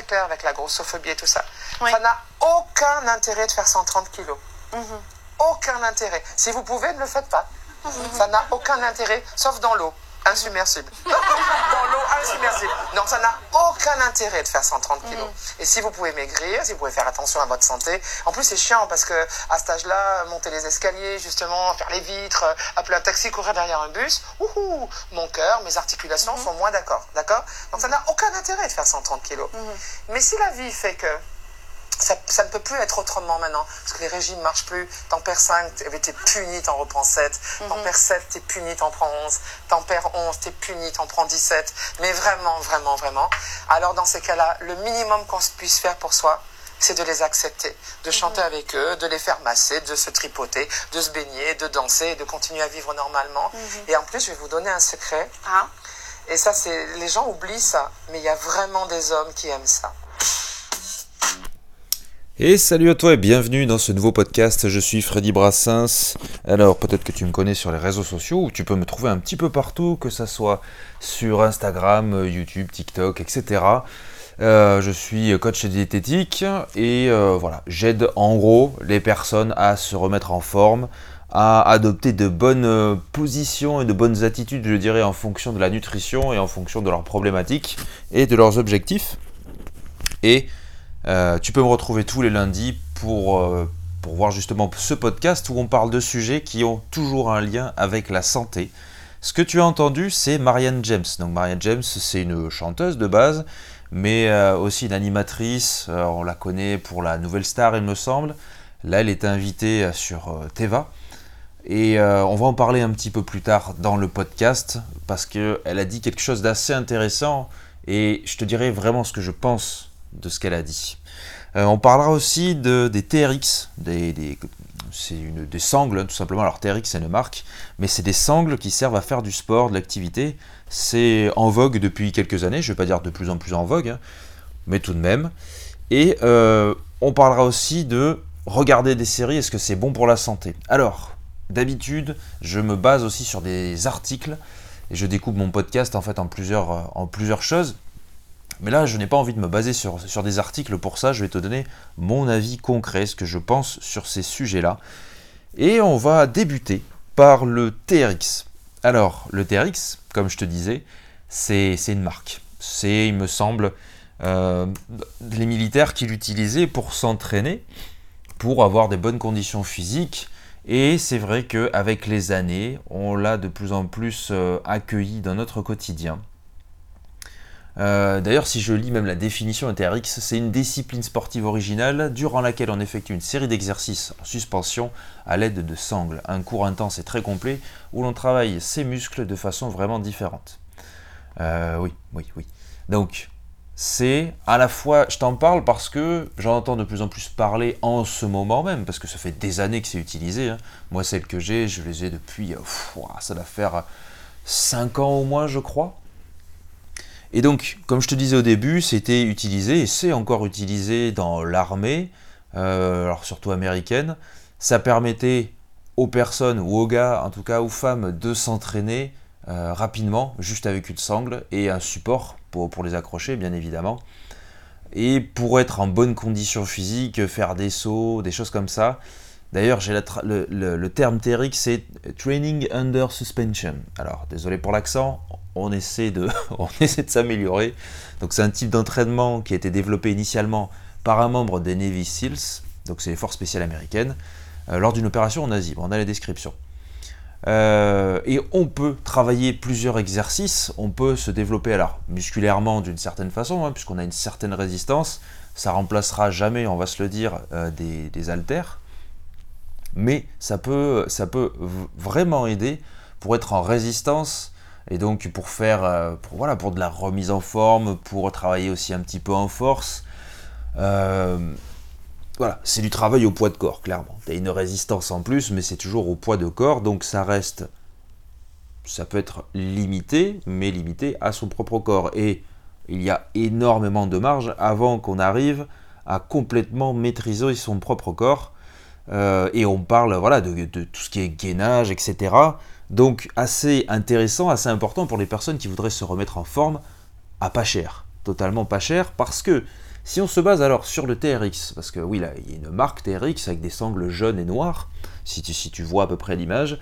très clair avec la grossophobie et tout ça. Ça n'a aucun intérêt de faire 130 kilos. Mhm. Aucun intérêt. Si vous pouvez, ne le faites pas. Ça n'a aucun intérêt, sauf dans l'eau. Insubmersible. dans l'eau, insubmersible. Non, ça n'a aucun intérêt de faire 130 kilos. Et si vous pouvez maigrir, si vous pouvez faire attention à votre santé. En plus, c'est chiant parce que à cet âge-là, monter les escaliers, justement, faire les vitres, appeler un taxi, courir derrière un bus, ouhou, mon cœur, mes articulations sont moins d'accord. D'accord? Donc ça n'a aucun intérêt de faire 130 kilos. Mais si la vie fait que ça, ça ne peut plus être autrement maintenant, parce que les régimes ne marchent plus. T'en perds 5, t'es puni, t'en reprends 7. T'en perds 7, t'es puni, t'en prends 11. T'en perds 11, t'es puni, t'en prends 17. Mais vraiment, vraiment, vraiment. Alors dans ces cas-là, le minimum qu'on puisse faire pour soi, c'est de les accepter, de chanter avec eux, de les faire masser, de se tripoter, de se baigner, de danser, et de continuer à vivre normalement. Et en plus, je vais vous donner un secret. Ah. Et ça, c'est les gens oublient ça, mais il y a vraiment des hommes qui aiment ça. Et salut à toi et bienvenue dans ce nouveau podcast. Je suis Freddy Brassens. Alors peut-être que tu me connais sur les réseaux sociaux ou tu peux me trouver un petit peu partout, que ça soit sur Instagram, YouTube, TikTok, etc. Euh, je suis coach diététique et euh, voilà, j'aide en gros les personnes à se remettre en forme, à adopter de bonnes euh, positions et de bonnes attitudes, je dirais, en fonction de la nutrition et en fonction de leurs problématiques et de leurs objectifs. Et euh, tu peux me retrouver tous les lundis pour, euh, pour voir justement ce podcast où on parle de sujets qui ont toujours un lien avec la santé. Ce que tu as entendu, c'est Marianne James. Donc Marianne James, c'est une chanteuse de base, mais euh, aussi une animatrice. On la connaît pour la Nouvelle Star, il me semble. Là, elle est invitée sur Teva. Et on va en parler un petit peu plus tard dans le podcast parce qu'elle a dit quelque chose d'assez intéressant et je te dirai vraiment ce que je pense de ce qu'elle a dit. Euh, on parlera aussi de, des TRX, des, c'est des sangles tout simplement. Alors TRX c'est une marque, mais c'est des sangles qui servent à faire du sport, de l'activité. C'est en vogue depuis quelques années, je ne vais pas dire de plus en plus en vogue, hein, mais tout de même. Et euh, on parlera aussi de regarder des séries, est-ce que c'est bon pour la santé? Alors, d'habitude, je me base aussi sur des articles et je découpe mon podcast en fait en plusieurs choses. Mais là, je n'ai pas envie de me baser sur, des articles pour ça. Je vais te donner mon avis concret, ce que je pense sur ces sujets-là. Et on va débuter par le TRX. Alors, le TRX, comme je te disais, c'est c'est une marque. C'est, il me semble, euh, les militaires qui l'utilisaient pour s'entraîner, pour avoir des bonnes conditions physiques. Et c'est vrai qu'avec les années, on l'a de plus en plus euh, accueilli dans notre quotidien. Euh, D'ailleurs, si je lis même la définition TRX, c'est une discipline sportive originale durant laquelle on effectue une série d'exercices en suspension à l'aide de sangles. Un cours intense et très complet où l'on travaille ses muscles de façon vraiment différente. Euh, oui, oui, oui. Donc, c'est à la fois, je t'en parle parce que j'en entends de plus en plus parler en ce moment même, parce que ça fait des années que c'est utilisé. hein. Moi, celles que j'ai, je les ai depuis, ça doit faire 5 ans au moins, je crois. Et donc, comme je te disais au début, c'était utilisé et c'est encore utilisé dans l'armée, euh, alors surtout américaine. Ça permettait aux personnes ou aux gars, en tout cas aux femmes, de s'entraîner euh, rapidement, juste avec une sangle et un support pour, les accrocher, bien évidemment. Et pour être en bonne condition physique, faire des sauts, des choses comme ça. D'ailleurs, j'ai le, le- terme TRX, c'est Training Under Suspension. Alors, désolé pour l'accent, on essaie de, s'améliorer. Donc, c'est un type d'entraînement qui a été développé initialement par un membre des Navy SEALs, donc c'est les forces spéciales américaines, euh, lors d'une opération en Asie. On a la description. Euh, et on peut travailler plusieurs exercices, on peut se développer alors musculairement d'une certaine façon, hein, puisqu'on a une certaine résistance, ça remplacera jamais, on va se le dire, euh, des, des haltères, mais ça peut, vraiment aider pour être en résistance et donc pour faire, euh, pour, voilà, pour de la remise en forme, pour travailler aussi un petit peu en force. Euh, voilà, c'est du travail au poids de corps, clairement. Tu as une résistance en plus, mais c'est toujours au poids de corps, donc ça reste. Ça peut être limité, mais limité à son propre corps. Et il y a énormément de marge avant qu'on arrive à complètement maîtriser son propre corps. Euh, et on parle voilà, de, de tout ce qui est gainage, etc. Donc assez intéressant, assez important pour les personnes qui voudraient se remettre en forme à pas cher, totalement pas cher, parce que Si on se base alors sur le TRX, parce que oui, là, il y a une marque TRX avec des sangles jaunes et noires, si tu, si tu vois à peu près l'image,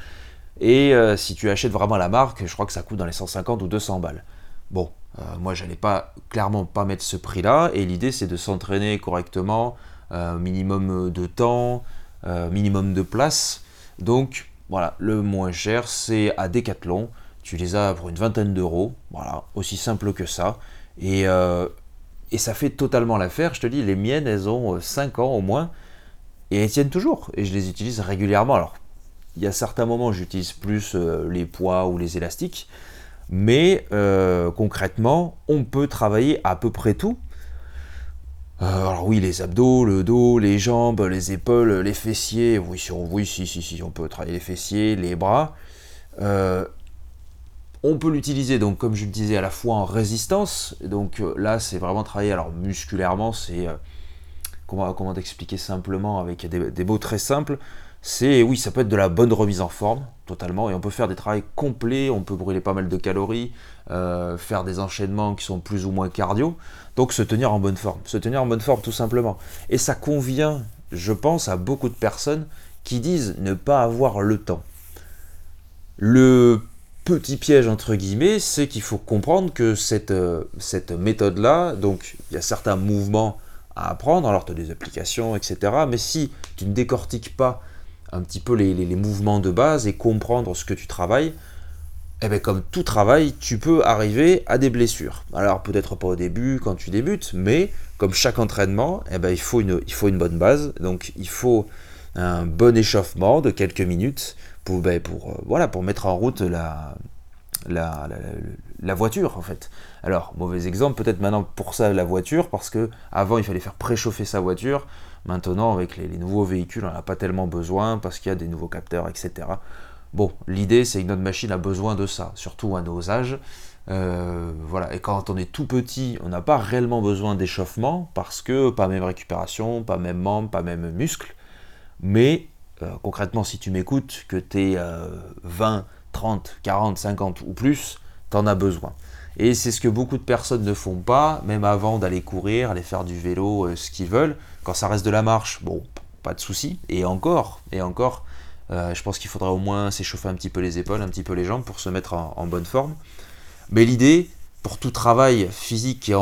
et euh, si tu achètes vraiment la marque, je crois que ça coûte dans les 150 ou 200 balles. Bon, euh, moi, j'allais pas clairement pas mettre ce prix-là, et l'idée c'est de s'entraîner correctement, euh, minimum de temps, minimum de place. Donc voilà, le moins cher c'est à Decathlon. Tu les as pour une vingtaine d'euros, voilà, aussi simple que ça. Et, et ça fait totalement l'affaire. Je te dis, les miennes, elles ont 5 ans au moins, et elles tiennent toujours. Et je les utilise régulièrement. Alors, il y a certains moments, j'utilise plus les poids ou les élastiques. Mais euh, concrètement, on peut travailler à peu près tout. Euh, alors oui, les abdos, le dos, les jambes, les épaules, les fessiers. Oui, si, oui, si, si, si, on peut travailler les fessiers, les bras. Euh, on peut l'utiliser, donc comme je le disais, à la fois en résistance. Donc là, c'est vraiment travailler. Alors musculairement, c'est comment, comment t'expliquer simplement avec des mots très simples c'est oui, ça peut être de la bonne remise en forme, et on peut faire des travaux complets, on peut brûler pas mal de calories, euh, faire des enchaînements qui sont plus ou moins cardio, donc se tenir en bonne forme, se tenir en bonne forme tout simplement. Et ça convient, je pense, à beaucoup de personnes qui disent ne pas avoir le temps. Le petit piège entre guillemets, c'est qu'il faut comprendre que cette, euh, cette méthode-là, donc il y a certains mouvements à apprendre, alors tu as des applications, etc. Mais si tu ne décortiques pas un petit peu les, mouvements de base et comprendre ce que tu travailles, eh bien, comme tout travail, tu peux arriver à des blessures. Alors peut-être pas au début quand tu débutes, mais comme chaque entraînement, eh ben, il, faut une, il faut une bonne base. Donc il faut un bon échauffement de quelques minutes pour, ben, pour, euh, voilà, pour mettre en route la, la, la, voiture en fait. Alors, mauvais exemple, peut-être maintenant pour ça la voiture, parce que avant il fallait faire préchauffer sa voiture. Maintenant, avec les, nouveaux véhicules, on n'a pas tellement besoin parce qu'il y a des nouveaux capteurs, etc. Bon, l'idée c'est que notre machine a besoin de ça, surtout à nos âges. Euh, voilà, et quand on est tout petit, on n'a pas réellement besoin d'échauffement parce que pas même récupération, pas même membre, pas même muscle. Mais euh, concrètement, si tu m'écoutes, que tu es 20, 30, 40, 50 ou plus, tu en as besoin. Et c'est ce que beaucoup de personnes ne font pas, même avant d'aller courir, aller faire du vélo, euh, ce qu'ils veulent. Quand ça reste de la marche, bon, pas de souci. Et encore, et encore, euh, je pense qu'il faudra au moins s'échauffer un petit peu les épaules, un petit peu les jambes pour se mettre en, bonne forme. Mais l'idée, pour tout travail physique qui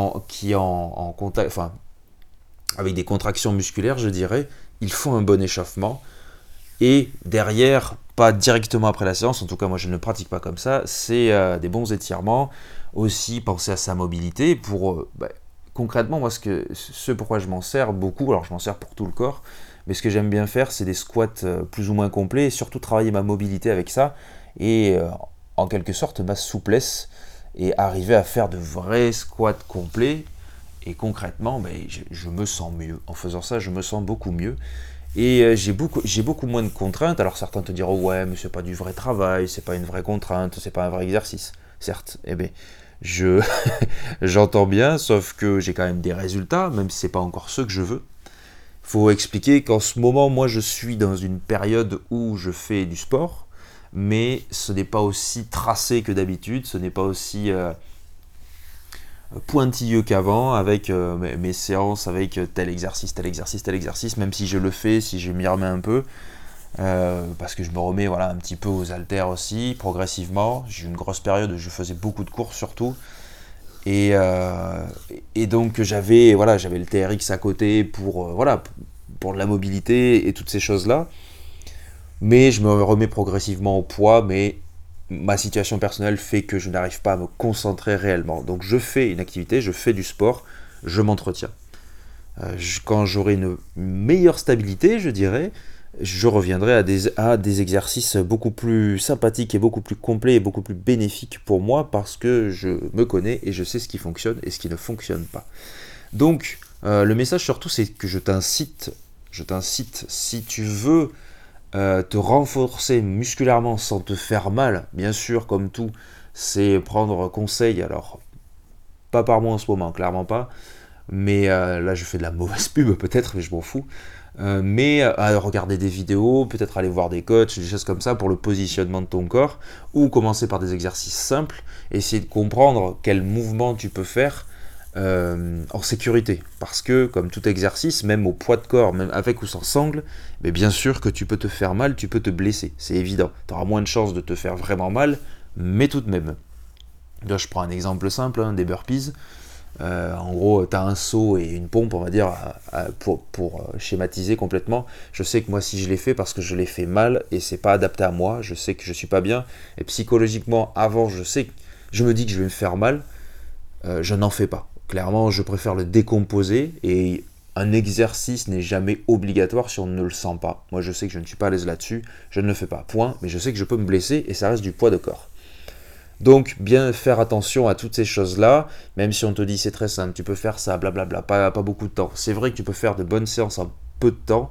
est en, contact, enfin, avec des contractions musculaires, je dirais, il faut un bon échauffement. Et derrière, pas directement après la séance, en tout cas moi je ne pratique pas comme ça, c'est euh, des bons étirements, aussi penser à sa mobilité pour euh, bah, concrètement moi ce que ce pourquoi je m'en sers beaucoup, alors je m'en sers pour tout le corps, mais ce que j'aime bien faire c'est des squats euh, plus ou moins complets et surtout travailler ma mobilité avec ça et en quelque sorte ma souplesse et arriver à faire de vrais squats complets et concrètement je me sens mieux en faisant ça je me sens beaucoup mieux et euh, j'ai beaucoup, beaucoup moins de contraintes. Alors certains te diront ouais, mais c'est pas du vrai travail, c'est pas une vraie contrainte, c'est pas un vrai exercice. Certes, eh bien, je j'entends bien, sauf que j'ai quand même des résultats, même si c'est pas encore ce que je veux. Faut expliquer qu'en ce moment, moi, je suis dans une période où je fais du sport, mais ce n'est pas aussi tracé que d'habitude, ce n'est pas aussi euh, pointilleux qu'avant avec euh, mes séances avec tel exercice, tel exercice, tel exercice, même si je le fais, si je m'y remets un peu, euh, parce que je me remets voilà, un petit peu aux haltères aussi, progressivement. J'ai eu une grosse période où je faisais beaucoup de courses surtout. Et, euh, donc j'avais voilà, le TRX à côté pour, voilà, pour la mobilité et toutes ces choses-là. Mais je me remets progressivement au poids, mais ma situation personnelle fait que je n'arrive pas à me concentrer réellement. Donc je fais une activité, je fais du sport, je m'entretiens. Euh, quand j'aurai une meilleure stabilité, je dirais, je reviendrai à des, à des exercices beaucoup plus sympathiques et beaucoup plus complets et beaucoup plus bénéfiques pour moi parce que je me connais et je sais ce qui fonctionne et ce qui ne fonctionne pas. Donc euh, le message surtout c'est que je t'incite, je t'incite si tu veux euh, te renforcer musculairement sans te faire mal, bien sûr, comme tout, c'est prendre conseil. Alors, pas par moi en ce moment, clairement pas. Mais euh, là, je fais de la mauvaise pub peut-être, mais je m'en fous. Euh, mais à regarder des vidéos, peut-être aller voir des coachs, des choses comme ça pour le positionnement de ton corps, ou commencer par des exercices simples, essayer de comprendre quel mouvement tu peux faire euh, en sécurité. Parce que, comme tout exercice, même au poids de corps, même avec ou sans sangle, mais bien sûr que tu peux te faire mal, tu peux te blesser. C'est évident. Tu auras moins de chances de te faire vraiment mal, mais tout de même. Là, je prends un exemple simple, hein, des burpees. Euh, en gros, tu as un seau et une pompe, on va dire, pour, euh, schématiser complètement. Je sais que moi, si je l'ai fait, parce que je l'ai fait mal et c'est pas adapté à moi, je sais que je suis pas bien. Et psychologiquement, avant, je sais je me dis que je vais me faire mal, je n'en fais pas. Clairement, je préfère le décomposer et un exercice n'est jamais obligatoire si on ne le sent pas. Moi, je sais que je ne suis pas à l'aise là-dessus, je ne le fais pas. Point, mais je sais que je peux me blesser et ça reste du poids de corps. Donc, bien faire attention à toutes ces choses-là, même si on te dit c'est très simple, tu peux faire ça, blablabla, pas, pas beaucoup de temps. C'est vrai que tu peux faire de bonnes séances en peu de temps,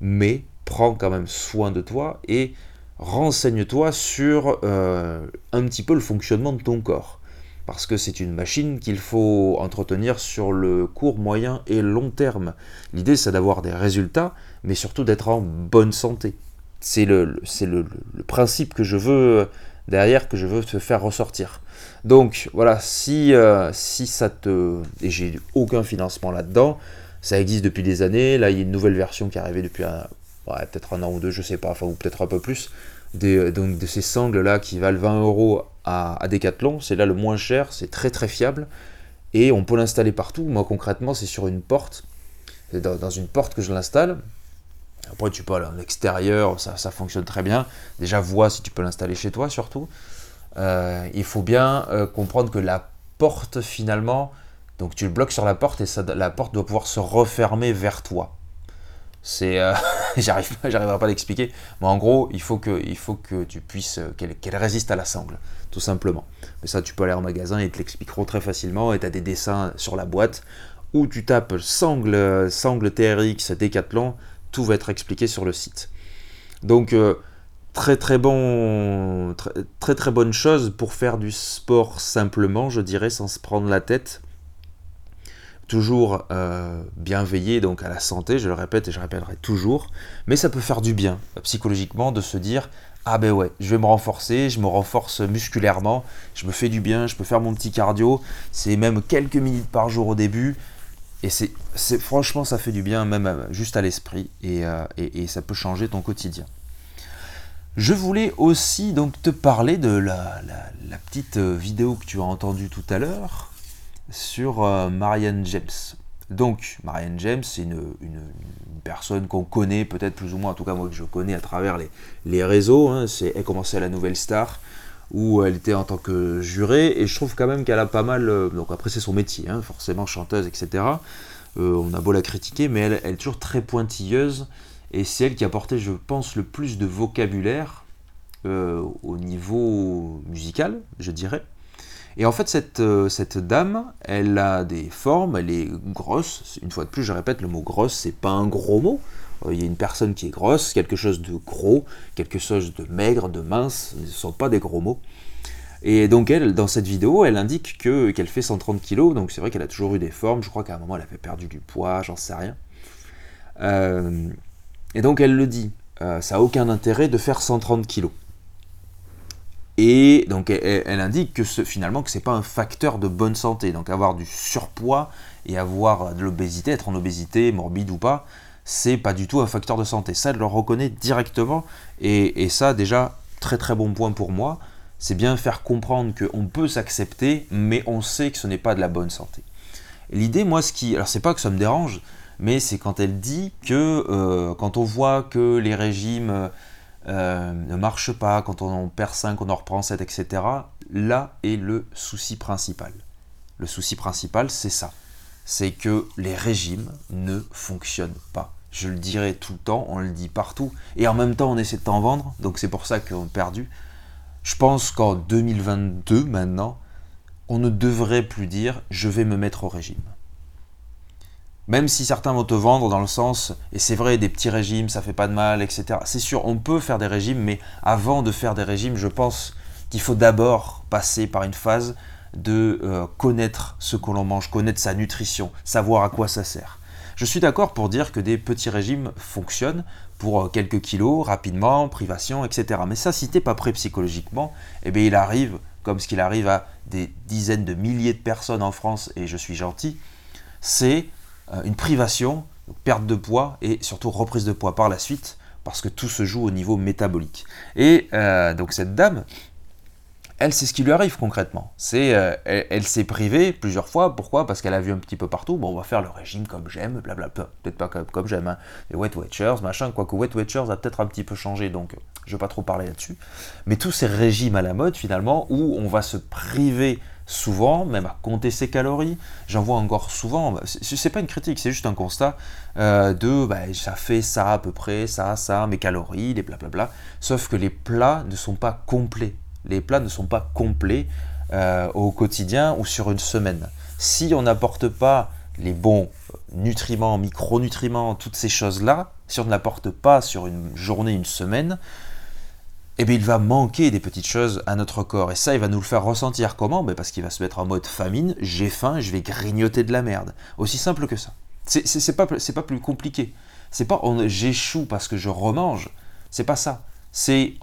mais prends quand même soin de toi et renseigne-toi sur euh, un petit peu le fonctionnement de ton corps parce que c'est une machine qu'il faut entretenir sur le court, moyen et long terme. L'idée, c'est d'avoir des résultats, mais surtout d'être en bonne santé. C'est le, le, principe que je veux derrière, que je veux te faire ressortir. Donc voilà, si, euh, si ça te... Et j'ai aucun financement là-dedans, ça existe depuis des années, là il y a une nouvelle version qui est arrivée depuis peut-être un an ou deux, je sais pas, enfin ou peut-être un peu plus, des, donc de ces sangles là qui valent 20 euros à, Decathlon, c'est là le moins cher, c'est très très fiable et on peut l'installer partout. Moi concrètement, c'est sur une porte, dans, une porte que je l'installe. Après, tu peux aller en extérieur, ça, ça, fonctionne très bien. Déjà, vois si tu peux l'installer chez toi surtout. Euh, il faut bien euh, comprendre que la porte finalement, donc tu le bloques sur la porte et ça, la porte doit pouvoir se refermer vers toi. C'est, euh, j'arrive j'arriverai pas à l'expliquer. Mais en gros, il faut que, il faut que tu puisses, qu'elle, résiste à la sangle, tout simplement. Mais ça, tu peux aller en magasin et ils te l'expliqueront très facilement. Et tu as des dessins sur la boîte où tu tapes sangle, sangle TRX Decathlon, tout va être expliqué sur le site. Donc euh, très très bon, très, très bonne chose pour faire du sport simplement, je dirais, sans se prendre la tête. Toujours euh, bien veiller donc à la santé, je le répète et je répéterai toujours, mais ça peut faire du bien euh, psychologiquement de se dire ah ben ouais, je vais me renforcer, je me renforce musculairement, je me fais du bien, je peux faire mon petit cardio, c'est même quelques minutes par jour au début, et c'est, franchement ça fait du bien même euh, juste à l'esprit et, et, ça peut changer ton quotidien. Je voulais aussi donc te parler de la, la petite vidéo que tu as entendue tout à l'heure, sur euh, Marianne James. Donc, Marianne James, c'est une, personne qu'on connaît peut-être plus ou moins, en tout cas moi que je connais à travers les, réseaux. Hein. C'est, elle commençait à la Nouvelle Star, où elle était en tant que jurée, et je trouve quand même qu'elle a pas mal... Euh, donc après c'est son métier, hein, forcément chanteuse, etc. Euh, on a beau la critiquer, mais elle, est toujours très pointilleuse, et c'est elle qui a porté, je pense, le plus de vocabulaire au niveau musical, je dirais. Et en fait, cette, euh, cette, dame, elle a des formes, elle est grosse. Une fois de plus, je répète, le mot grosse, c'est pas un gros mot. Euh, il y a une personne qui est grosse, quelque chose de gros, quelque chose de maigre, de mince, ce ne sont pas des gros mots. Et donc elle, dans cette vidéo, elle indique que qu'elle fait 130 kg, donc c'est vrai qu'elle a toujours eu des formes, je crois qu'à un moment elle avait perdu du poids, j'en sais rien. Euh, et donc elle le dit, ça n'a aucun intérêt de faire 130 kg. Et donc elle, indique que finalement que c'est pas un facteur de bonne santé. Donc avoir du surpoids et avoir de l'obésité, être en obésité, morbide ou pas, c'est pas du tout un facteur de santé. Ça, elle le reconnaît directement. Et, ça, déjà, très très bon point pour moi. C'est bien faire comprendre qu'on peut s'accepter, mais on sait que ce n'est pas de la bonne santé. L'idée, moi, ce qui. Alors, c'est pas que ça me dérange, mais c'est quand elle dit que euh, quand on voit que les régimes euh, ne marche pas, quand on en perd 5, on en reprend 7, etc. Là est le souci principal. Le souci principal, c'est ça. C'est que les régimes ne fonctionnent pas. Je le dirai tout le temps, on le dit partout. Et en même temps, on essaie de t'en vendre, donc c'est pour ça qu'on a perdu. Je pense qu'en 2022, maintenant, on ne devrait plus dire je vais me mettre au régime. Même si certains vont te vendre dans le sens, et c'est vrai, des petits régimes, ça fait pas de mal, etc. C'est sûr, on peut faire des régimes, mais avant de faire des régimes, je pense qu'il faut d'abord passer par une phase de euh, connaître ce que l'on mange, connaître sa nutrition, savoir à quoi ça sert. Je suis d'accord pour dire que des petits régimes fonctionnent pour euh, quelques kilos, rapidement, privation, etc. Mais ça, si t'es pas prêt psychologiquement, eh bien, il arrive comme ce qu'il arrive à des dizaines de milliers de personnes en France, et je suis gentil, c'est euh, une privation, perte de poids et surtout reprise de poids par la suite, parce que tout se joue au niveau métabolique. Et donc cette dame, elle, c'est ce qui lui arrive concrètement. Euh, elle, s'est privée plusieurs fois. Pourquoi? Parce qu'elle a vu un petit peu partout. Bon, on va faire le régime comme j'aime, blablabla. Peut-être pas comme, j'aime. Hein. Les Wet Watchers, machin. Quoique Wet Watchers a peut-être un petit peu changé, donc je ne vais pas trop parler là-dessus. Mais tous ces régimes à la mode, finalement, où on va se priver souvent, même à compter ses calories. J'en vois encore souvent. C'est pas une critique, c'est juste un constat euh, de bah, ça fait ça à peu près, ça, ça, mes calories, les blablabla. Sauf que les plats ne sont pas complets les plats ne sont pas complets euh, au quotidien ou sur une semaine. Si on n'apporte pas les bons nutriments, micronutriments, toutes ces choses-là, si on ne l'apporte pas sur une journée, une semaine, eh bien, il va manquer des petites choses à notre corps. Et ça, il va nous le faire ressentir comment? Ben Parce qu'il va se mettre en mode famine, j'ai faim, je vais grignoter de la merde. Aussi simple que ça. C'est pas, pas plus compliqué. C'est pas j'échoue parce que je remange. C'est pas ça. C'est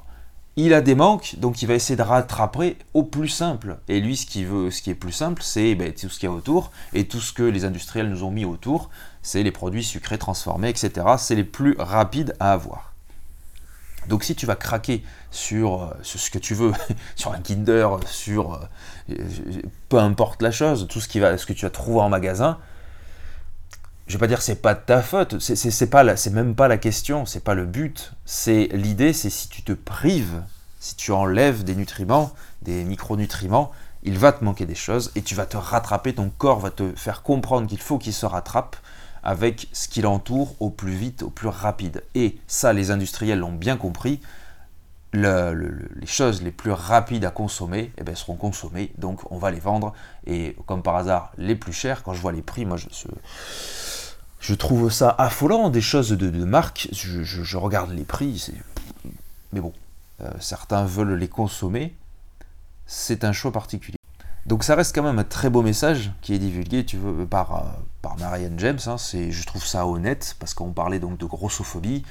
il a des manques, donc il va essayer de rattraper au plus simple. Et lui, ce qui veut, ce qui est plus simple, c'est ben, tout ce qu'il y a autour et tout ce que les industriels nous ont mis autour, c'est les produits sucrés transformés, etc. C'est les plus rapides à avoir. Donc si tu vas craquer sur, euh, ce que tu veux, sur un Kinder, sur euh, peu importe la chose, tout ce, qui va, ce que tu vas trouver en magasin, je vais pas dire c'est pas de ta faute, c'est pas c'est même pas la question, c'est pas le but. C'est l'idée, c'est si tu te prives, si tu enlèves des nutriments, des micronutriments, il va te manquer des choses et tu vas te rattraper. Ton corps va te faire comprendre qu'il faut qu'il se rattrape avec ce qui l'entoure au plus vite, au plus rapide. Et ça, les industriels l'ont bien compris. Les choses les plus rapides à consommer eh ben, seront consommées, donc on va les vendre. Et comme par hasard, les plus chers, quand je vois les prix, moi je, je trouve ça affolant, des choses de, marque. Je, regarde les prix, mais bon, euh, certains veulent les consommer. C'est un choix particulier. Donc ça reste quand même un très beau message qui est divulgué tu veux, par, euh, par Marianne James. Hein. je trouve ça honnête parce qu'on parlait donc de grossophobie.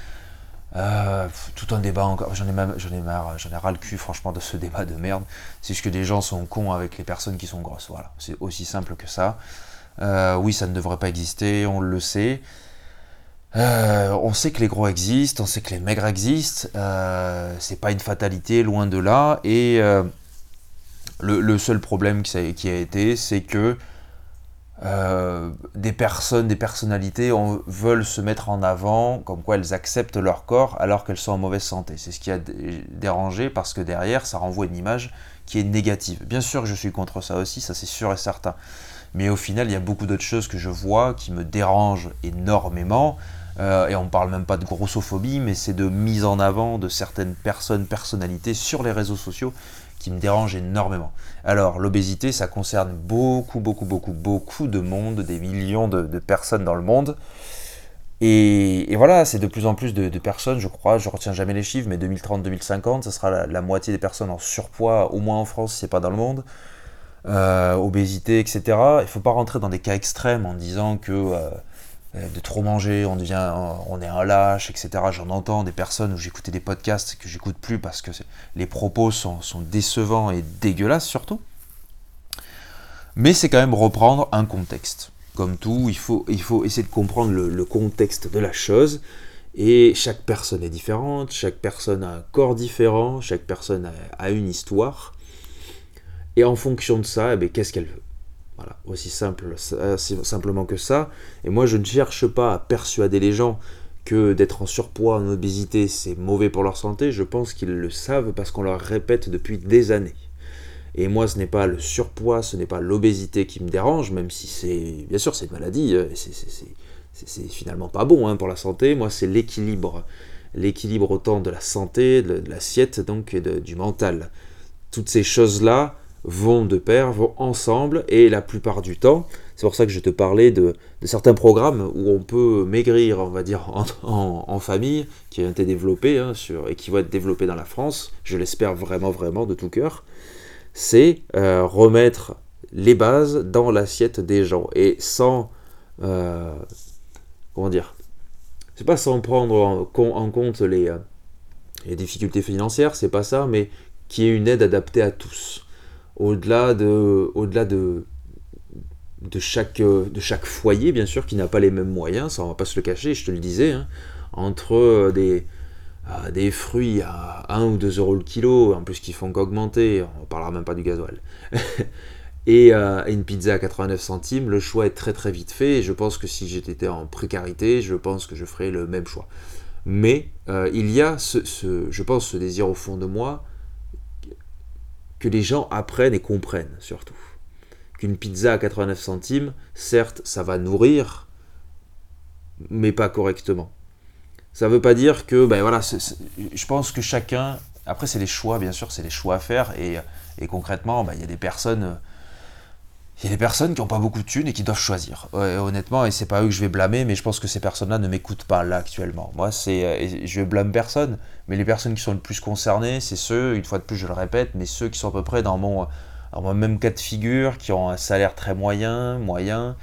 Euh, tout un débat encore. J'en ai, même, j'en ai marre, ras le cul franchement de ce débat de merde. C'est juste que des gens sont cons avec les personnes qui sont grosses. Voilà, c'est aussi simple que ça. Euh, oui, ça ne devrait pas exister, on le sait. Euh, on sait que les gros existent, on sait que les maigres existent. C'est pas une fatalité, loin de là. Et le, seul problème qui a, été, c'est que des personnes, des personnalités veulent se mettre en avant, comme quoi elles acceptent leur corps alors qu'elles sont en mauvaise santé. C'est ce qui a dérangé parce que derrière, ça renvoie une image qui est négative. Bien sûr que je suis contre ça aussi, ça c'est sûr et certain. Mais au final, il y a beaucoup d'autres choses que je vois qui me dérangent énormément. Euh, et on ne parle même pas de grossophobie, mais c'est de mise en avant de certaines personnes, personnalités sur les réseaux sociaux qui me dérangent énormément. Alors, l'obésité, ça concerne beaucoup, beaucoup, beaucoup, beaucoup de monde, des millions de, personnes dans le monde. Et, voilà, c'est de plus en plus de, personnes, je crois, je retiens jamais les chiffres, mais 2030-2050, ce sera la, moitié des personnes en surpoids, au moins en France, si ce n'est pas dans le monde. Euh, obésité, etc. Il ne faut pas rentrer dans des cas extrêmes en disant que euh, de trop manger, on devient, on est un lâche, etc. J'en entends des personnes où j'écoutais des podcasts que j'écoute plus parce que les propos sont, décevants et dégueulasses surtout. Mais c'est quand même reprendre un contexte. Comme tout, il faut, essayer de comprendre le, le contexte de la chose. Et chaque personne est différente, chaque personne a un corps différent, chaque personne a une histoire. Et en fonction de ça, eh ben, qu'est-ce qu'elle veut? Voilà, aussi simple, simplement que ça. Et moi, je ne cherche pas à persuader les gens que d'être en surpoids, en obésité, c'est mauvais pour leur santé. Je pense qu'ils le savent parce qu'on leur répète depuis des années. Et moi, ce n'est pas le surpoids, ce n'est pas l'obésité qui me dérange, même si c'est, bien sûr, c'est une maladie, euh, c'est finalement pas bon hein, pour la santé. Moi, c'est l'équilibre, l'équilibre autant de la santé, de, l'assiette, donc, du mental. Toutes ces choses-là, vont de pair, vont ensemble, et la plupart du temps, c'est pour ça que je te parlais de, certains programmes où on peut maigrir, on va dire, en, famille, qui ont été développés hein, et qui vont être développés dans la France, je l'espère vraiment, vraiment de tout cœur, c'est euh, remettre les bases dans l'assiette des gens, et sans, euh, comment dire, c'est pas sans prendre en, compte les, euh, les difficultés financières, c'est pas ça, mais qui est une aide adaptée à tous au-delà de, au-delà de, chaque, foyer, bien sûr, qui n'a pas les mêmes moyens, ça on va pas se le cacher, je te le disais, hein, entre des, des fruits à 1 ou 2 euros le kilo, en plus qui font qu'augmenter, on ne parlera même pas du gasoil, et, une pizza à 89 centimes, le choix est très très vite fait, et je pense que si j'étais en précarité, je pense que je ferais le même choix. Mais euh, il y a, je pense, ce désir au fond de moi que les gens apprennent et comprennent surtout. Qu'une pizza à 89 centimes, certes, ça va nourrir, mais pas correctement. Ça ne veut pas dire que, ben voilà, je pense que chacun, après c'est les choix, bien sûr, c'est les choix à faire, et, et concrètement, ben, il y a des personnes il y a des personnes qui n'ont pas beaucoup de thunes et qui doivent choisir. honnêtement, et c'est pas eux que je vais blâmer, mais je pense que ces personnes-là ne m'écoutent pas là actuellement. Moi, c'est, euh, je blâme personne, mais les personnes qui sont le plus concernées, c'est ceux, une fois de plus, je le répète, mais ceux qui sont à peu près dans mon, dans même cas de figure, qui ont un salaire très moyen, moyen,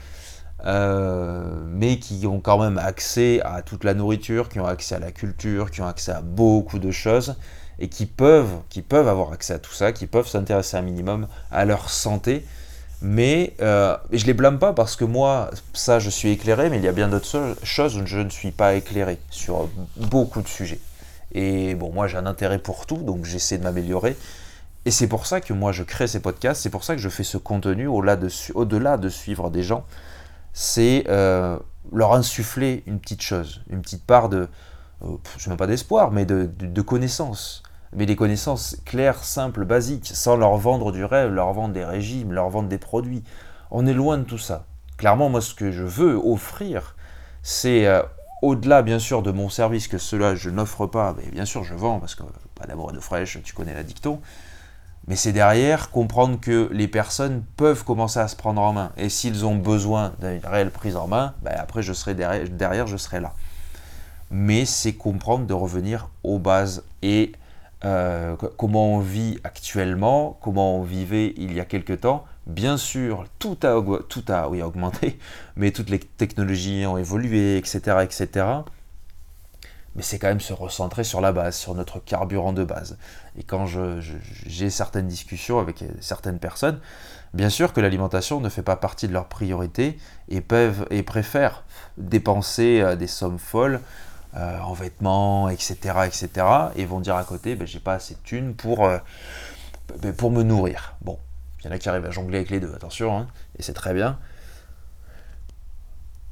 euh, mais qui ont quand même accès à toute la nourriture, qui ont accès à la culture, qui ont accès à beaucoup de choses et qui peuvent, qui peuvent avoir accès à tout ça, qui peuvent s'intéresser un minimum à leur santé mais euh, je les blâme pas parce que moi, ça, je suis éclairé, mais il y a bien d'autres choses où je ne suis pas éclairé sur beaucoup de sujets. Et bon, moi, j'ai un intérêt pour tout, donc j'essaie de m'améliorer. Et c'est pour ça que moi, je crée ces podcasts, c'est pour ça que je fais ce contenu au-delà de, suivre des gens. C'est euh, leur insuffler une petite chose, une petite part de, euh, je ne pas d'espoir, mais de connaissance mais des connaissances claires, simples, basiques, sans leur vendre du rêve, leur vendre des régimes, leur vendre des produits. On est loin de tout ça. Clairement, moi, ce que je veux offrir, c'est euh, au-delà, bien sûr, de mon service, que cela je n'offre pas, mais bien sûr, je vends, parce que pas d'amour et de fraîche, tu connais la dicton. Mais c'est derrière comprendre que les personnes peuvent commencer à se prendre en main. Et s'ils ont besoin d'une réelle prise en main, ben après, je serai derrière je serai là. Mais c'est comprendre de revenir aux bases. Et euh, comment on vit actuellement, comment on vivait il y a quelque temps. Bien sûr, tout a, augmenté, mais toutes les technologies ont évolué, etc. etc. Mais c'est quand même se recentrer sur la base, sur notre carburant de base. Et quand j'ai certaines discussions avec certaines personnes, bien sûr que l'alimentation ne fait pas partie de leurs priorités et, peuvent, et préfèrent dépenser euh, des sommes folles euh, en vêtements, etc., etc. Et vont dire à côté, ben, j'ai pas assez de thunes pour, euh, ben, pour me nourrir. Bon, il y en a qui arrivent à jongler avec les deux, attention, hein, et c'est très bien.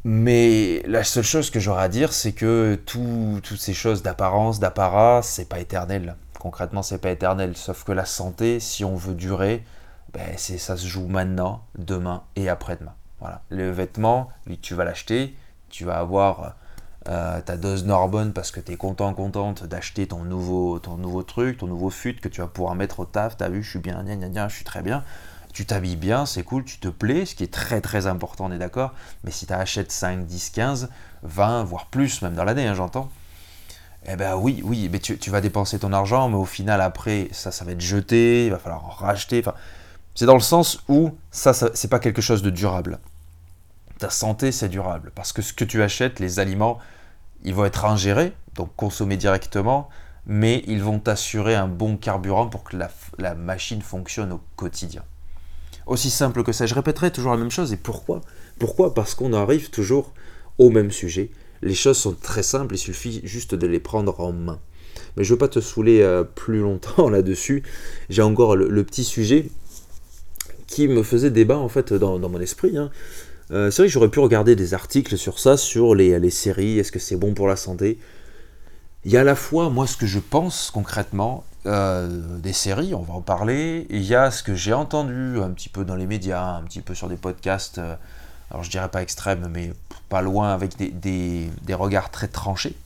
Mais la seule chose que j'aurais à dire, c'est que toutes ces choses d'apparence, d'apparat, c'est pas éternel. Concrètement, c'est pas éternel. Sauf que la santé, si on veut durer, ben, ça se joue maintenant, demain et après-demain. Voilà. Le vêtement, tu vas l'acheter, tu vas avoir euh, ta dose Norbonne parce que tu es content, contente d'acheter ton nouveau, ton nouveau truc, ton nouveau fut que tu vas pouvoir mettre au taf. T'as vu, je suis bien, gna, gna, gna, je suis très bien. Tu t'habilles bien, c'est cool, tu te plais, ce qui est très très important, on est d'accord. Mais si tu achètes 5, 10, 15, 20, voire plus, même dans l'année, hein, j'entends. Eh ben oui, oui, mais tu, vas dépenser ton argent, mais au final, après, ça, ça va être jeté, il va falloir en racheter. Enfin, c'est dans le sens où ça, ça c'est pas quelque chose de durable. Ta santé, c'est durable. Parce que ce que tu achètes, les aliments, ils vont être ingérés, donc consommés directement, mais ils vont assurer un bon carburant pour que la, machine fonctionne au quotidien. Aussi simple que ça, je répéterai toujours la même chose. Et pourquoi? Pourquoi? Parce qu'on arrive toujours au même sujet. Les choses sont très simples, il suffit juste de les prendre en main. Mais je ne veux pas te saouler euh, plus longtemps là-dessus. J'ai encore le, petit sujet qui me faisait débat en fait dans, mon esprit. Hein. Euh, c'est vrai que j'aurais pu regarder des articles sur ça, sur les, séries, est-ce que c'est bon pour la santé Il y a à la fois, moi, ce que je pense concrètement euh, des séries, on va en parler, il y a ce que j'ai entendu un petit peu dans les médias, un petit peu sur des podcasts, euh, alors je dirais pas extrêmes, mais pas loin, avec des, regards très tranchés.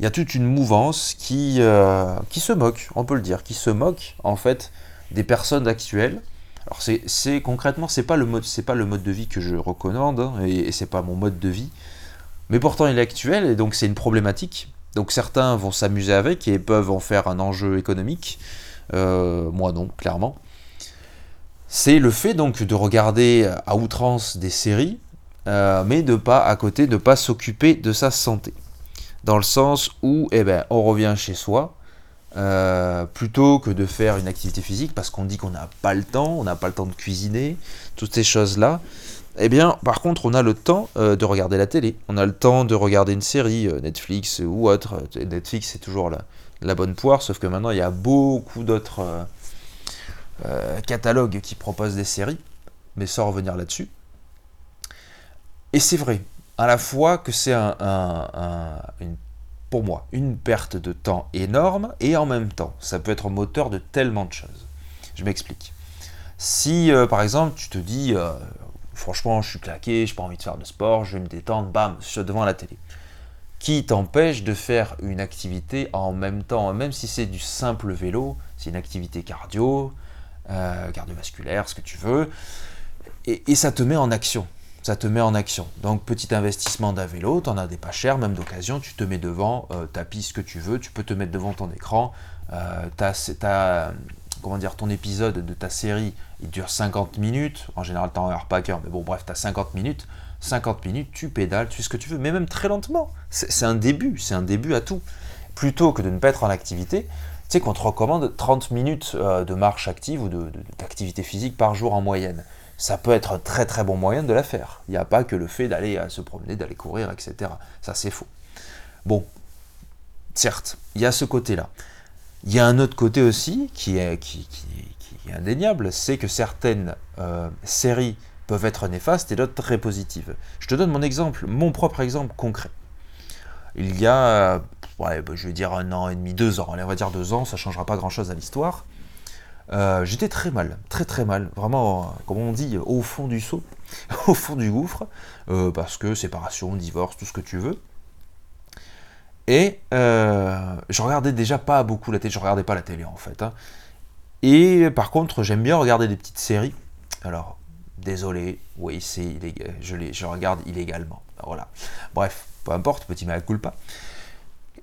Il y a toute une mouvance qui se moque, on peut le dire, qui se moque en fait des personnes actuelles alors c'est concrètement c'est pas le mode pas le mode de vie que je recommande hein, et, c'est pas mon mode de vie, mais pourtant il est actuel et donc c'est une problématique. Donc certains vont s'amuser avec et peuvent en faire un enjeu économique. Euh, moi non, clairement. C'est le fait donc de regarder à outrance des séries, euh, mais de pas à côté de pas s'occuper de sa santé. Dans le sens où eh ben on revient chez soi, euh, plutôt que de faire une activité physique parce qu'on dit qu'on n'a pas le temps, on n'a pas le temps de cuisiner, toutes ces choses-là. Eh bien, par contre, on a le temps euh, de regarder la télé, on a le temps de regarder une série, euh, Netflix ou autre. Netflix, c'est toujours la, bonne poire, sauf que maintenant, il y a beaucoup d'autres catalogues qui proposent des séries, mais sans revenir là-dessus. Et c'est vrai, à la fois que c'est un, une pour moi, une perte de temps énorme et en même temps, ça peut être moteur de tellement de choses. Je m'explique. Si euh, par exemple tu te dis, euh, franchement, je suis claqué, je n'ai pas envie de faire de sport, je vais me détendre, bam, je suis devant la télé. Qui t'empêche de faire une activité en même temps, même si c'est du simple vélo, c'est une activité cardio, euh, cardiovasculaire, ce que tu veux, et ça te met en action ça te met en action. Donc petit investissement d'un vélo, tu en as des pas chers, même d'occasion, tu te mets devant, euh, tapis ce que tu veux, tu peux te mettre devant ton écran, euh, comment dire, ton épisode de ta série, il dure 50 minutes, en général tu en un packer, mais bon bref, tu as 50 minutes, 50 minutes, tu pédales, tu fais ce que tu veux, mais même très lentement. C'est un début, c'est un début à tout. Plutôt que de ne pas être en activité, tu sais qu'on te recommande 30 minutes euh, de marche active ou d'activité physique par jour en moyenne ça peut être un très très bon moyen de la faire. Il n'y a pas que le fait d'aller euh, se promener, d'aller courir, etc. Ça c'est faux. Bon, certes, il y a ce côté-là. Il y a un autre côté aussi qui est, qui, est indéniable, c'est que certaines euh, séries peuvent être néfastes et d'autres très positives. Je te donne mon exemple, mon propre exemple concret. Il y a, euh, bah, je vais dire un an et demi, deux ans, allez, on va dire deux ans, ça changera pas grand-chose à l'histoire. Euh, j'étais très mal, très très mal, vraiment, comme on dit, au fond du seau, au fond du gouffre, euh, parce que séparation, divorce, tout ce que tu veux. Et euh, je regardais déjà pas beaucoup la télé, je regardais pas la télé en fait. Hein. Et par contre, j'aime bien regarder des petites séries. Alors, désolé, oui, c'est je, les, je regarde illégalement. Voilà. Bref, peu importe, petit mea culpa.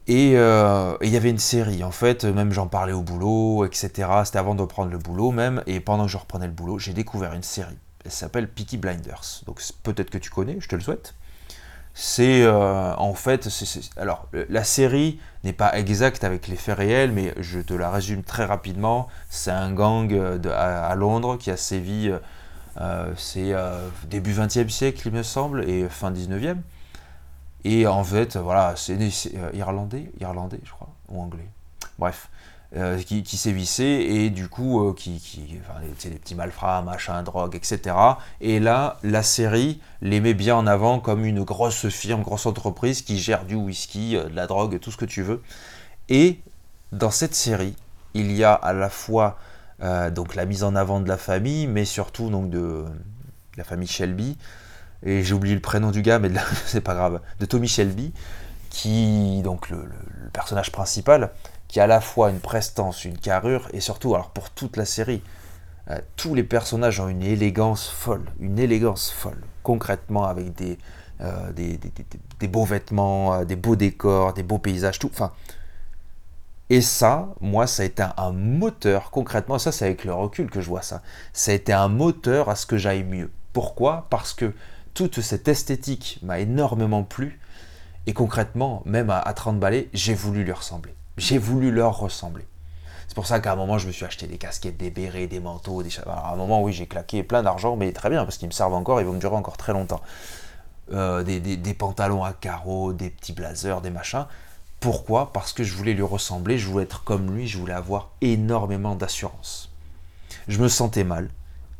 Euh, et il y avait une série, en fait, même j'en parlais au boulot, etc. C'était avant de reprendre le boulot même, et pendant que je reprenais le boulot, j'ai découvert une série. Elle s'appelle Peaky Blinders. Donc peut-être que tu connais, je te le souhaite. C'est euh, en fait, alors la série n'est pas exacte avec les faits réels, mais je te la résume très rapidement. C'est un gang de, à, Londres qui a sévi, euh, c'est début 20e siècle, il me semble, et fin 19e. Et en fait, voilà, c'est euh, irlandais, irlandais, je crois, ou anglais. Bref, euh, qui, qui sévissait et du coup, euh, qui, qui enfin, des petits malfrats, machin, drogue, etc. Et là, la série les met bien en avant comme une grosse firme, grosse entreprise qui gère du whisky, de la drogue, tout ce que tu veux. Et dans cette série, il y a à la fois donc la mise en avant de la famille, mais surtout donc de la famille Shelby, et j'ai oublié le prénom du gars, mais c'est pas grave, de Tommy Shelby, qui, donc le, personnage principal, qui a à la fois une prestance, une carrure, et surtout, alors pour toute la série, euh, tous les personnages ont une élégance folle, une élégance folle, concrètement avec des, euh, des, des, beaux vêtements, euh, des beaux décors, des beaux paysages, tout. Enfin, et ça, moi, ça a été un, moteur, concrètement, ça c'est avec le recul que je vois ça, ça a été un moteur à ce que j'aille mieux. Pourquoi? Parce que toute cette esthétique m'a énormément plu. Et concrètement, même à, 30 balais, j'ai voulu lui ressembler. J'ai voulu leur ressembler. C'est pour ça qu'à un moment, je me suis acheté des casquettes, des bérets, des manteaux. Des... à un moment, oui, j'ai claqué plein d'argent, mais très bien, parce qu'ils me servent encore, ils vont me durer encore très longtemps. Euh, des, pantalons à carreaux, des petits blazers, des machins. Pourquoi? Parce que je voulais lui ressembler, je voulais être comme lui, je voulais avoir énormément d'assurance. Je me sentais mal.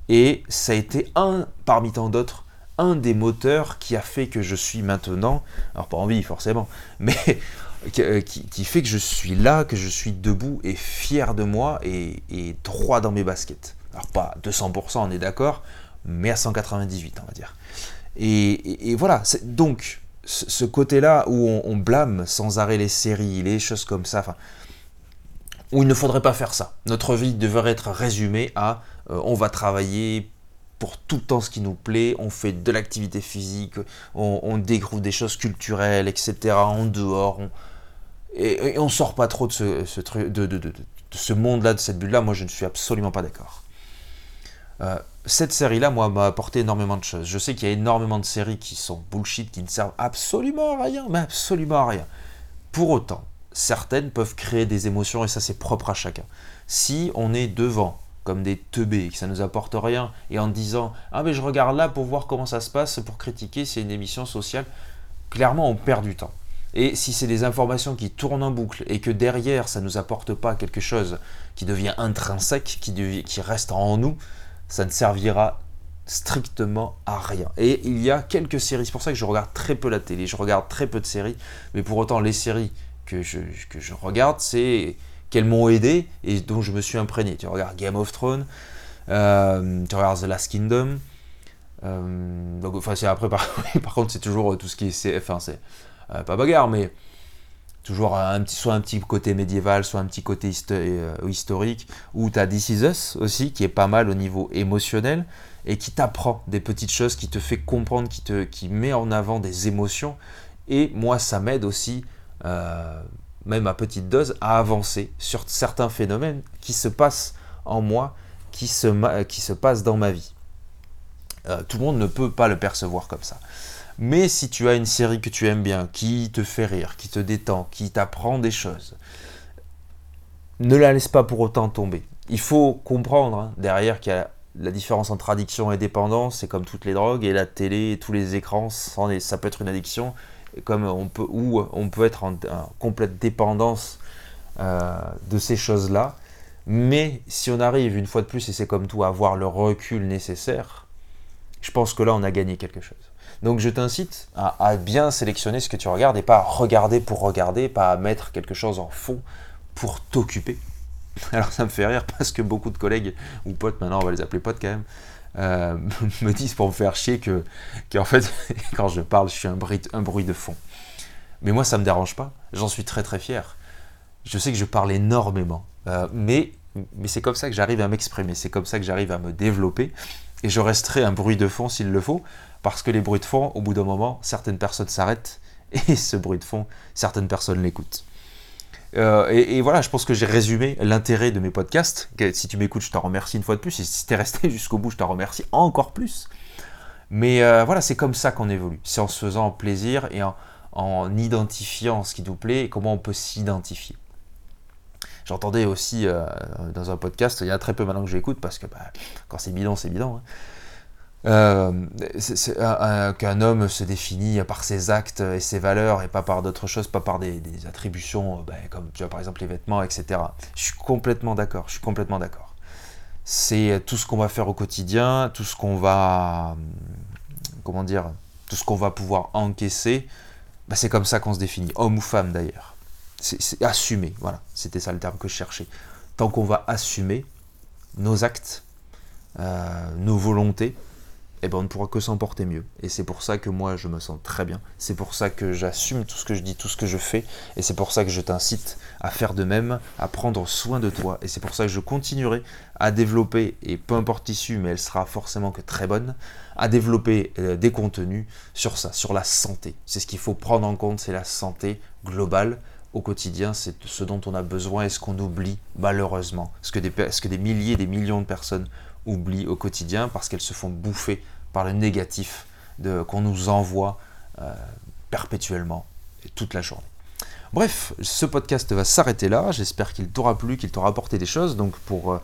Et ça a été un parmi tant d'autres un des moteurs qui a fait que je suis maintenant, alors pas envie forcément, mais euh, qui, fait que je suis là, que je suis debout et fier de moi et, droit dans mes baskets. Alors pas 200%, on est d'accord, mais à 198, on va dire. Et, voilà, donc ce côté-là où on, blâme sans arrêt les séries, les choses comme ça, où il ne faudrait pas faire ça. Notre vie devrait être résumée à euh, on va travailler pour tout le temps ce qui nous plaît, on fait de l'activité physique, on, découvre des choses culturelles, etc. en dehors, et, on sort pas trop de ce, truc, de, ce monde-là, de cette bulle-là. Moi, je ne suis absolument pas d'accord. Euh, cette série-là, moi, m'a apporté énormément de choses. Je sais qu'il y a énormément de séries qui sont bullshit, qui ne servent absolument à rien, mais absolument à rien. Pour autant, certaines peuvent créer des émotions et ça c'est propre à chacun. Si on est devant comme des teubés, que ça nous apporte rien, et en disant ah mais je regarde là pour voir comment ça se passe, pour critiquer, c'est une émission sociale, clairement on perd du temps. Et si c'est des informations qui tournent en boucle et que derrière ça ne nous apporte pas quelque chose qui devient intrinsèque, qui, qui reste en nous, ça ne servira strictement à rien. Et il y a quelques séries, c'est pour ça que je regarde très peu la télé, je regarde très peu de séries, mais pour autant les séries que je, que je regarde, c'est qu'elles m'ont aidé et dont je me suis imprégné. Tu regardes Game of Thrones, euh, tu regardes The Last Kingdom, euh, enfin, c'est après, par, contre, c'est toujours tout ce qui est, enfin, c'est euh, pas bagarre, mais toujours un petit, soit un petit côté médiéval, soit un petit côté historique, ou tu as This Is Us aussi, qui est pas mal au niveau émotionnel, et qui t'apprend des petites choses, qui te fait comprendre, qui, te, qui met en avant des émotions, et moi, ça m'aide aussi même à petite dose, à avancer sur certains phénomènes qui se passent en moi, qui se, se passent dans ma vie. Euh, tout le monde ne peut pas le percevoir comme ça. Mais si tu as une série que tu aimes bien, qui te fait rire, qui te détend, qui t'apprend des choses, ne la laisse pas pour autant tomber. Il faut comprendre hein, derrière qu'il y a la différence entre addiction et dépendance, c'est comme toutes les drogues, et la télé, et tous les écrans, ça peut être une addiction, on peut, ou on peut être en, complète dépendance euh, de ces choses-là. Mais si on arrive une fois de plus, et c'est comme tout, à avoir le recul nécessaire, je pense que là, on a gagné quelque chose. Donc je t'incite à, bien sélectionner ce que tu regardes et pas à regarder pour regarder, pas à mettre quelque chose en fond pour t'occuper. Alors ça me fait rire parce que beaucoup de collègues ou potes, maintenant on va les appeler potes quand même, euh, me disent pour me faire chier que, en fait, quand je parle, je suis un bruit, un bruit de fond. Mais moi, ça ne me dérange pas. J'en suis très très fier. Je sais que je parle énormément. Euh, mais mais c'est comme ça que j'arrive à m'exprimer. C'est comme ça que j'arrive à me développer. Et je resterai un bruit de fond s'il le faut. Parce que les bruits de fond, au bout d'un moment, certaines personnes s'arrêtent. Et ce bruit de fond, certaines personnes l'écoutent. Euh, et, voilà, je pense que j'ai résumé l'intérêt de mes podcasts. Si tu m'écoutes, je t'en remercie une fois de plus. Et si tu es resté jusqu'au bout, je t'en remercie encore plus. Mais euh, voilà, c'est comme ça qu'on évolue. C'est en se faisant plaisir et en, identifiant ce qui nous plaît et comment on peut s'identifier. J'entendais aussi euh, dans un podcast, il y a très peu maintenant que j'écoute, parce que bah, quand c'est bidon, c'est bidon. Hein. Euh, qu'un homme se définit par ses actes et ses valeurs et pas par d'autres choses, pas par des, attributions euh, ben, comme par exemple les vêtements, etc. Je suis complètement d'accord, je suis complètement d'accord. C'est tout ce qu'on va faire au quotidien, tout ce qu'on va, comment dire, tout ce qu'on va pouvoir encaisser, ben, c'est comme ça qu'on se définit, homme ou femme d'ailleurs. C'est assumer, voilà, c'était ça le terme que je cherchais. Tant qu'on va assumer nos actes, euh, nos volontés, eh ben on ne pourra que s'en porter mieux. Et c'est pour ça que moi je me sens très bien. C'est pour ça que j'assume tout ce que je dis, tout ce que je fais. Et c'est pour ça que je t'incite à faire de même, à prendre soin de toi. Et c'est pour ça que je continuerai à développer, et peu importe l'issue, mais elle sera forcément que très bonne, à développer euh, des contenus sur ça, sur la santé. C'est ce qu'il faut prendre en compte, c'est la santé globale au quotidien, c'est ce dont on a besoin et ce qu'on oublie malheureusement. Ce que, des, ce que des milliers, des millions de personnes oublient au quotidien parce qu'elles se font bouffer par le négatif qu'on nous envoie euh, perpétuellement et toute la journée. Bref, ce podcast va s'arrêter là. J'espère qu'il t'aura plu, qu'il t'aura apporté des choses. Donc pour, euh,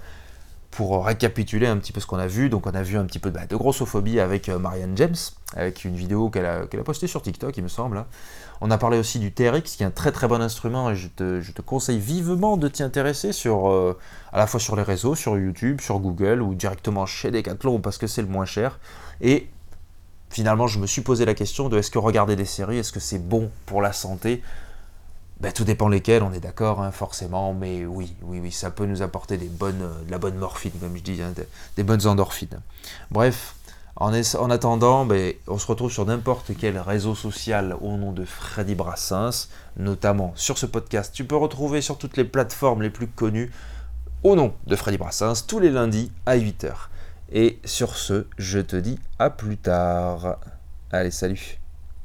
pour récapituler un petit peu ce qu'on a vu, donc on a vu un petit peu de, bah, grossophobie avec euh, Marianne James, avec une vidéo qu'elle a, postée sur TikTok, il me semble. Hein. On a parlé aussi du TRX, qui est un très très bon instrument, et je te, conseille vivement de t'y intéresser sur, à la fois sur les réseaux, sur YouTube, sur Google, ou directement chez Decathlon, parce que c'est le moins cher. Et finalement, je me suis posé la question de est-ce que regarder des séries, est-ce que c'est bon pour la santé? Ben, Tout dépend lesquelles, on est d'accord, hein, forcément, mais oui, oui, oui, ça peut nous apporter des bonnes, euh, de la bonne morphine, comme je dis, hein, des, bonnes endorphines. Bref, en, en attendant, ben, on se retrouve sur n'importe quel réseau social au nom de Freddy Brassens, notamment sur ce podcast. Tu peux retrouver sur toutes les plateformes les plus connues au nom de Freddy Brassens tous les lundis à 8h. Et sur ce, je te dis à plus tard. Allez, salut